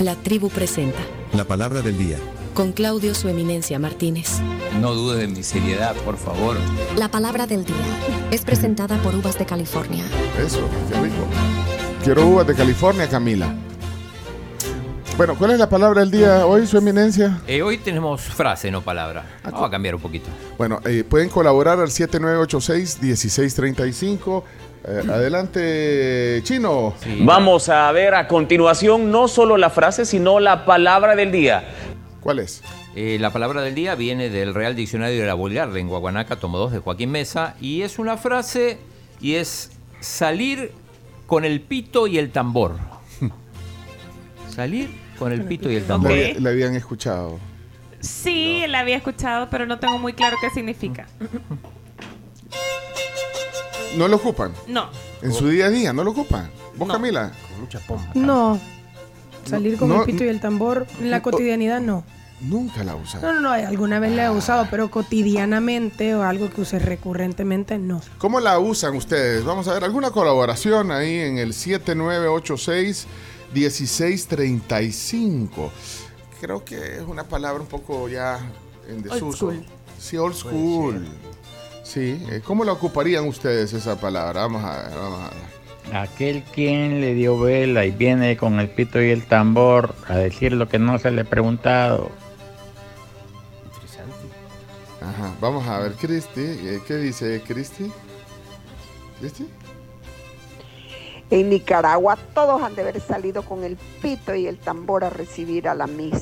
La tribu presenta. La palabra del día. Con Claudio Su Eminencia Martínez. No dudes de mi seriedad, por favor. La palabra del día es presentada por Uvas de California. Eso, qué rico. Quiero uvas de California, Camila. Bueno, ¿cuál es la palabra del día hoy, Su Eminencia? Eh, hoy tenemos frase, no palabra. Vamos a cambiar un poquito. Bueno, eh, pueden colaborar al 7986-1635. Eh, adelante, Chino. Sí. Vamos a ver a continuación no solo la frase, sino la palabra del día. ¿Cuál es? Eh, la palabra del día viene del Real Diccionario de la Vulgar Lengua Guanaca, tomo 2 de Joaquín Mesa, y es una frase y es salir con el pito y el tambor. salir con el pito y el tambor. la habían escuchado. Sí, la había escuchado, pero no tengo muy claro qué significa. ¿No lo ocupan? No. En su día a día, ¿no lo ocupan? ¿Vos, No. Camila? No. Salir con No, el pito y el tambor en la cotidianidad no. Nunca la usan. No, no, no, alguna vez la he usado, pero cotidianamente o algo que use recurrentemente no. ¿Cómo la usan ustedes? Vamos a ver, ¿alguna colaboración ahí en el 7986-1635? Creo que es una palabra un poco ya en desuso. school. Sí, old school. Sí, eh, ¿cómo la ocuparían ustedes esa palabra? Vamos a ver, vamos a ver. Aquel quien le dio vela y viene con el pito y el tambor a decir lo que no se le ha preguntado. Ajá, vamos a ver, Cristi, eh, ¿qué dice Cristi? ¿Cristi? En Nicaragua todos han de haber salido con el pito y el tambor a recibir a la Miss.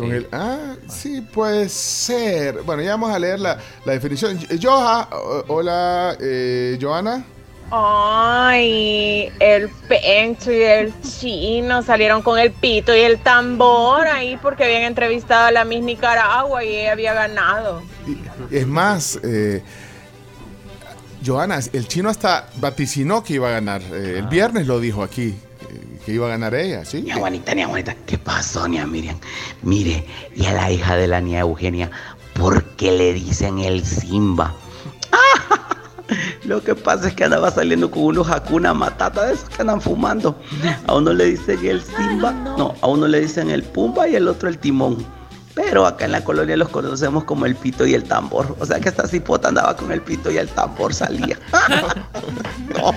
Con Sí. el- ah, sí, puede ser. Bueno, ya vamos a leer la, la definición. Joha, hola, eh, Joana. Ay, el Pencho y el Chino salieron con el pito y el tambor ahí porque habían entrevistado a la Miss Nicaragua y ella había ganado. Y- Es más, eh, Joana, el chino hasta vaticinó que iba a ganar. Eh, El viernes lo dijo aquí, que iba a ganar ella, ¿sí? Ni Juanita, ni Juanita, ¿qué pasó, Nia Miriam? Mire, y a la hija de la Nia Eugenia, ¿por qué le dicen el Simba? Lo que pasa es que andaba saliendo con unos Hakuna Matata de esos que andan fumando. A uno le dicen el Simba, no, a uno le dicen el Pumba y el otro el Timón. Pero acá en la colonia los conocemos como el pito y el tambor. O sea que esta cipota andaba con el pito y el tambor salía. No.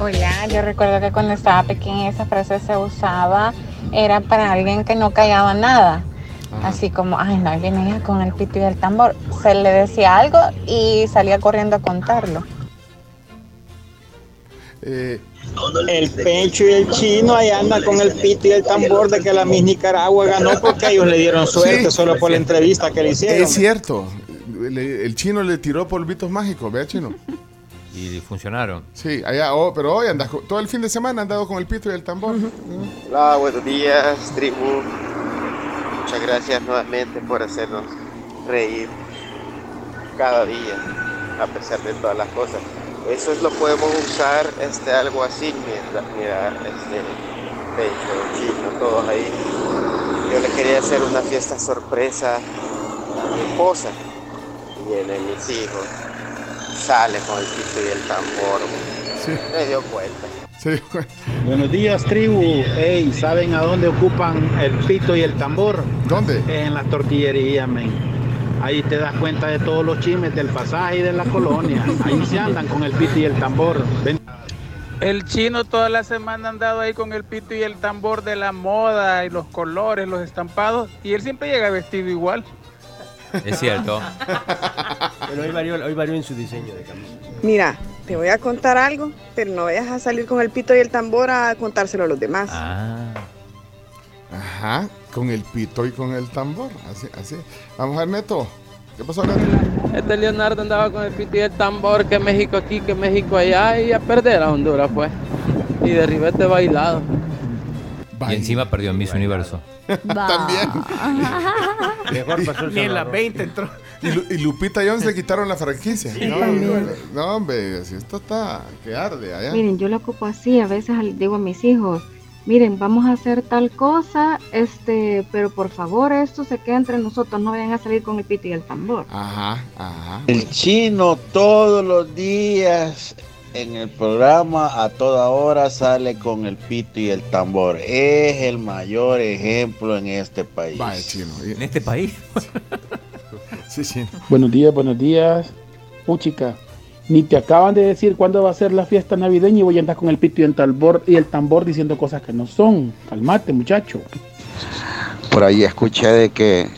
Hola, yo recuerdo que cuando estaba pequeña esa frase se usaba, era para alguien que no callaba nada. Así como, ay, no, viene ella con el pito y el tambor. Se le decía algo y salía corriendo a contarlo. Eh, El Pencho y el chino ahí anda con el pito y el tambor de que la Miss Nicaragua ganó porque ellos le dieron suerte solo por la entrevista que le es cierto. Le- el chino le tiró polvitos mágicos, vea, chino. Y funcionaron. Sí, allá, oh, pero hoy andas con- todo el fin de semana han dado con el pito y el tambor. Hola, buenos días, tribu. Muchas gracias nuevamente por hacernos reír cada día, a pesar de todas las cosas. Eso es lo podemos usar, este, algo así, mira, mira este, pecho, chino, todos ahí. Yo le quería hacer una fiesta sorpresa a mi esposa y vienen mis hijos. Sale con el pito y el tambor. Sí. Me dio cuenta. Sí, Buenos días, tribu. Ey, ¿saben a dónde ocupan el pito y el tambor? ¿Dónde? En la tortillería, men. Ahí te das cuenta de todos los chismes del pasaje y de la colonia. Ahí se andan con el pito y el tambor. Ven- El chino toda la semana ha andado ahí con el pito y el tambor de la moda y los colores, los estampados, y él siempre llega vestido igual. Es cierto. Pero hoy varió, hoy varió en su diseño de camisa. Mira, te voy a contar algo, pero no vayas a salir con el pito y el tambor a contárselo a los demás. Ah. Ajá, con el pito y con el tambor. Así, así. Vamos a ver, Neto. ¿Qué pasó, Neto? Este Leonardo andaba con el pito y el tambor, que México aquí, que México allá, y a perder a Honduras, pues. Y de ribete bailado. Y encima perdió en Miss Universo. También. Mejor pasó el Ni en la Salvador. 20 entró. Y, Lu- y Lupita Jones le quitaron la franquicia. no, también. no, hombre, si esto está que arde allá. Miren, yo lo ocupo así, a veces digo a mis hijos, miren, vamos a hacer tal cosa, este, pero por favor esto se queda entre nosotros, no vayan a salir con el pito y el tambor. Ajá, ajá. El chino todos los días en el programa a toda hora sale con el pito y el tambor. Es el mayor ejemplo en este país. ¿En este país? sí, sí. Buenos días, buenos días. Puchica, ni te acaban de decir cuándo va a ser la fiesta navideña y voy a andar con el pito y el tambor, y el tambor diciendo cosas que no son. Calmate, muchacho. Por ahí escuché de que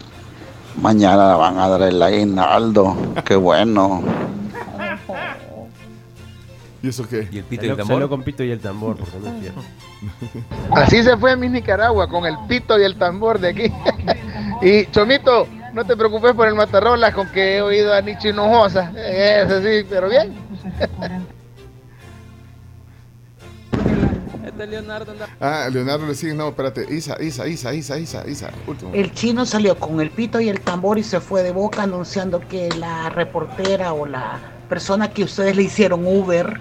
mañana van a dar el aguinaldo. Qué bueno. ¿Y eso qué? ¿Y el pito Salió, salió con pito y el tambor, porque no es cierto. Así se fue mi Nicaragua con el pito y el tambor de aquí. y Chomito, no te preocupes por el matarrolas con que he oído a Nietzsche Hinojosa. Eso sí, pero bien. Este Leonardo anda- Ah, Leonardo le sigue. No, espérate. Isa, Isa, Isa, Isa, Isa, Isa. Último. El chino salió con el pito y el tambor y se fue de boca anunciando que la reportera o la persona que ustedes le hicieron Uber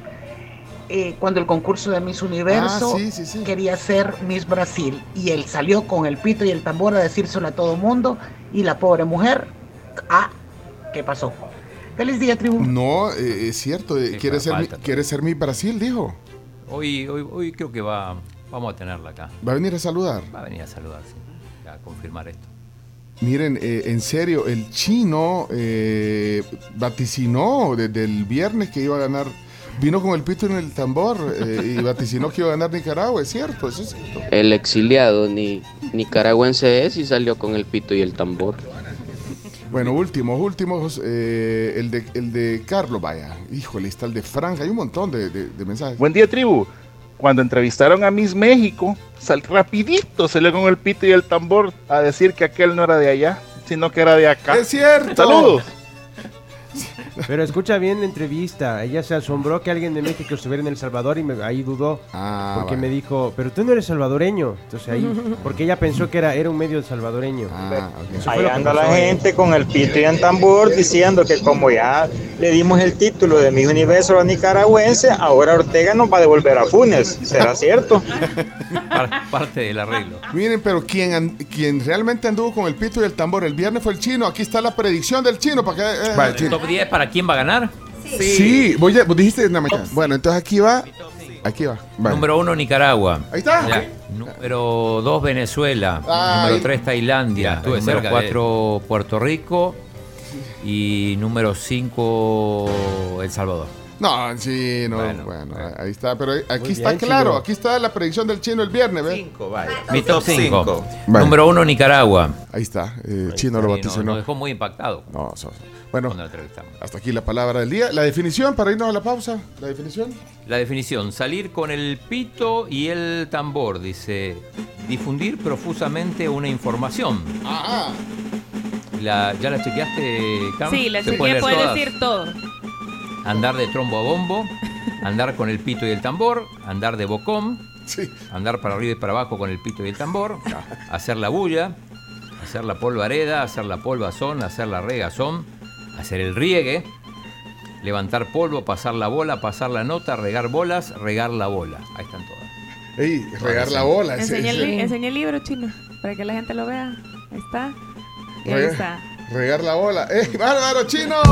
eh, cuando el concurso de Miss Universo Ah, sí, sí, sí. quería ser Miss Brasil y él salió con el pito y el tambor a decírselo a todo mundo y la pobre mujer, ah, ¿qué pasó? Feliz día, tribu. No, eh, es cierto. eh, quiere, ser, mi- quiere ser mi Brasil, dijo. Hoy, hoy, hoy creo que va, vamos a tenerla acá. Va a venir a saludar. Va a venir a saludarse, a confirmar esto. Miren, eh, en serio, el chino eh, vaticinó desde el viernes que iba a ganar. Vino con el pito en el tambor eh, y vaticinó que iba a ganar Nicaragua, es cierto, eso es cierto. El exiliado ni nicaragüense es y salió con el pito y el tambor. Bueno, últimos, últimos, eh, el, de, el de Carlos, vaya, híjole, está el de Frank, hay un montón de, de- de mensajes. Buen día, tribu. Cuando entrevistaron a Miss México, sal rapidito salió con el pito y el tambor a decir que aquel no era de allá, sino que era de acá. ¡Es cierto! ¡Saludos! Pero escucha bien la entrevista. Ella se asombró que alguien de México estuviera en El Salvador y me- ahí dudó. Ah, porque vale. me dijo, pero tú no eres salvadoreño. Entonces ahí, porque ella pensó que era, era un medio salvadoreño. Ah, fue Ahí anda la gente con el pito y el tambor diciendo que como ya le dimos el título de mi universo a nicaragüense, ahora Ortega nos va a devolver a Funes. ¿Será cierto? Par- parte del arreglo. Miren, pero quien, quien realmente anduvo con el pito y el tambor el viernes fue el chino. Aquí está la predicción del chino. Para que, eh, Vale, ¿Top 10 para quién va a ganar? Sí, voy a- vos dijiste en la mañana. Bueno, entonces aquí va. Aquí va. Vale. Número 1 Nicaragua. Ahí está. Ya. Número 2 Venezuela. Ay. Número 3 Tailandia. estuve número cerca 4 Puerto Rico. Y número 5 El Salvador. No, sí, no. Bueno, ahí está. Pero aquí Muy está bien, claro. chino. Aquí está la predicción del chino el viernes, ¿ves? Mi top 5. Vale. Número 1 Nicaragua. Ahí está. eh, chino lo vaticinó. nos dejó muy impactado. No, so- so. Bueno, hasta aquí la palabra del día. La definición para irnos a la pausa. La definición. La definición, salir con el pito y el tambor, dice, difundir profusamente una información. Ajá. La, ¿Ya la chequeaste, Cam? Sí, la ¿Se chequeé, puede leer puede todas? decir todo. Andar de trombo a bombo, andar con el pito y el tambor, andar de bocón, andar para arriba y para abajo con el pito y el tambor, hacer la bulla, hacer la polvareda, hacer la polvazón, hacer la regazón, hacer el riegue, levantar polvo, pasar la bola, pasar la nota, regar bolas, regar la bola. Ahí están todas. Ey, regar la bola. Enseña el, li- enseña el libro chino para que la gente lo vea. Ahí está. Y ahí Regar- está. Regar la bola. ¡Ey, bárbaro, chino!